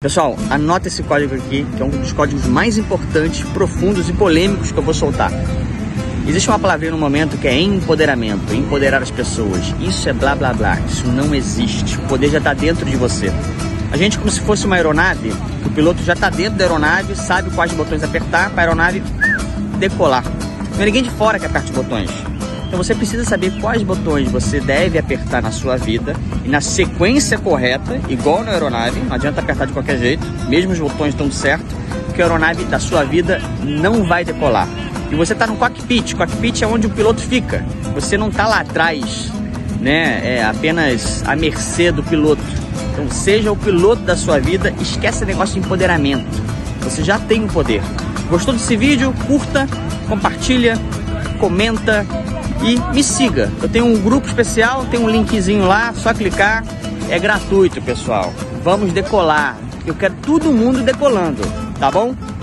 Pessoal, anota esse código aqui, que é um dos códigos mais importantes, profundos e polêmicos que eu vou soltar. Existe uma palavrinha no momento que é empoderamento, empoderar as pessoas. Isso é blá blá blá, isso não existe. O poder já está dentro de você. A gente como se fosse uma aeronave, o piloto já está dentro da aeronave, sabe quais botões apertar para a aeronave decolar. Não é ninguém de fora que aperta os botões. Então você precisa saber quais botões você deve apertar na sua vida e na sequência correta, igual na aeronave, não adianta apertar de qualquer jeito, mesmo os botões estão certo, porque a aeronave da sua vida não vai decolar. E você está no cockpit, cockpit é onde o piloto fica. Você não está lá atrás, né? É apenas à mercê do piloto. Então seja o piloto da sua vida, esquece o negócio de empoderamento. Você já tem o poder. Gostou desse vídeo? Curta, compartilha, comenta e me siga. Eu tenho um grupo especial, tem um linkzinho lá, só clicar. É gratuito, pessoal. Vamos decolar. Eu quero todo mundo decolando, tá bom?